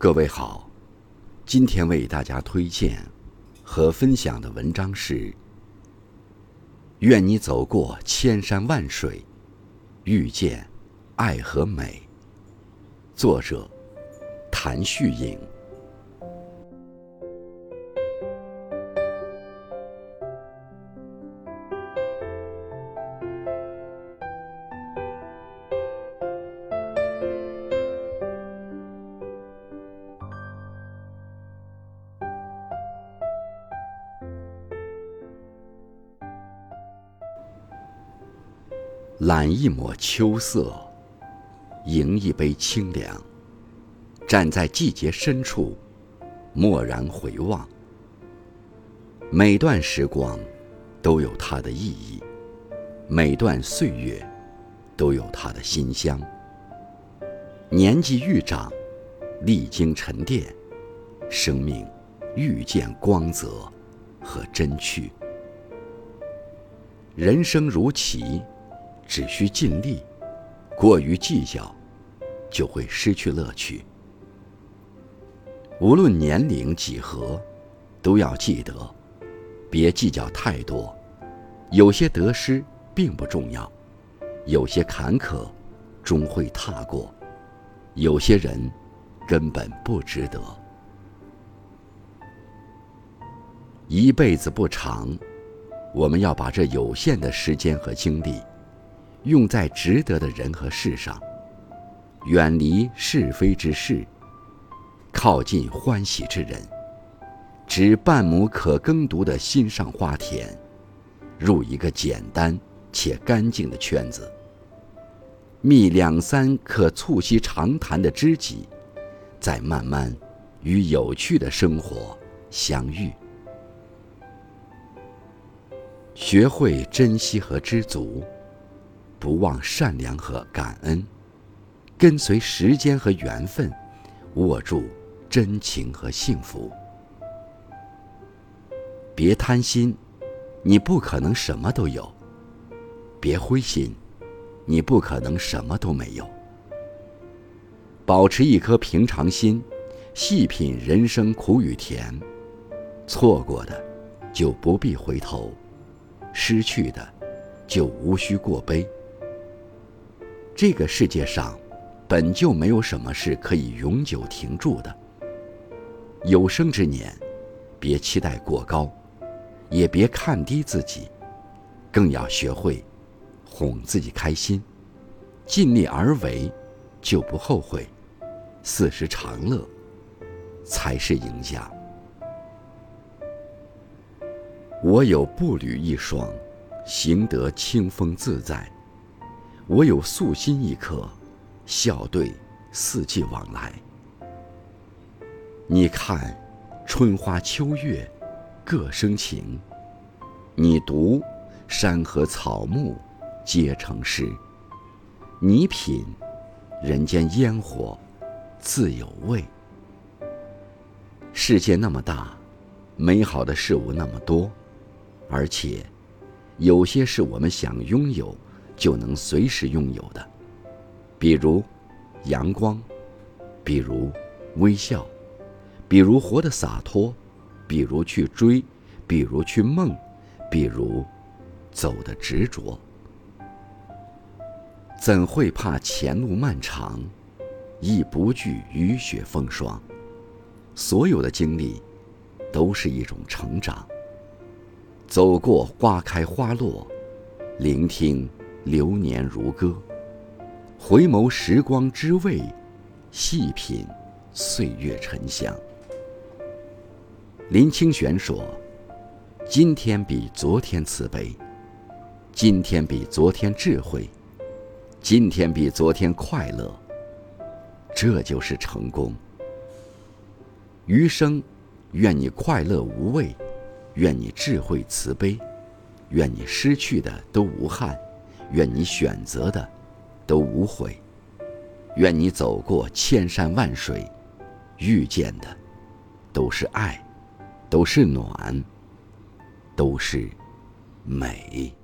各位好，今天为大家推荐和分享的文章是：愿你走过千山万水，遇见爱和美。作者：谭旭颖。揽一抹秋色，迎一杯清凉。站在季节深处，蓦然回望。每段时光都有它的意义，每段岁月都有它的馨香。年纪愈长，历经沉淀，生命愈见光泽和真趣。人生如棋。只需尽力，过于计较，就会失去乐趣。无论年龄几何，都要记得，别计较太多。有些得失并不重要，有些坎坷终会踏过，有些人根本不值得。一辈子不长，我们要把这有限的时间和精力。用在值得的人和事上，远离是非之事，靠近欢喜之人，植半亩可耕读的心上花田，入一个简单且干净的圈子，觅两三可促膝长谈的知己，再慢慢与有趣的生活相遇，学会珍惜和知足。不忘善良和感恩，跟随时间和缘分，握住真情和幸福。别贪心，你不可能什么都有；别灰心，你不可能什么都没有。保持一颗平常心，细品人生苦与甜。错过的，就不必回头；失去的，就无需过悲。这个世界上，本就没有什么是可以永久停住的。有生之年，别期待过高，也别看低自己，更要学会哄自己开心，尽力而为，就不后悔。四时长乐，才是赢家。我有步履一双，行得清风自在。我有素心一颗，笑对四季往来。你看，春花秋月各生情；你读，山河草木皆成诗；你品，人间烟火自有味。世界那么大，美好的事物那么多，而且，有些是我们想拥有。就能随时拥有的，比如阳光，比如微笑，比如活得洒脱，比如去追，比如去梦，比如走的执着。怎会怕前路漫长，亦不惧雨雪风霜。所有的经历，都是一种成长。走过花开花落，聆听。流年如歌，回眸时光之味，细品岁月沉香。林清玄说：“今天比昨天慈悲，今天比昨天智慧，今天比昨天快乐。这就是成功。余生，愿你快乐无畏，愿你智慧慈悲，愿你失去的都无憾。”愿你选择的都无悔，愿你走过千山万水，遇见的都是爱，都是暖，都是美。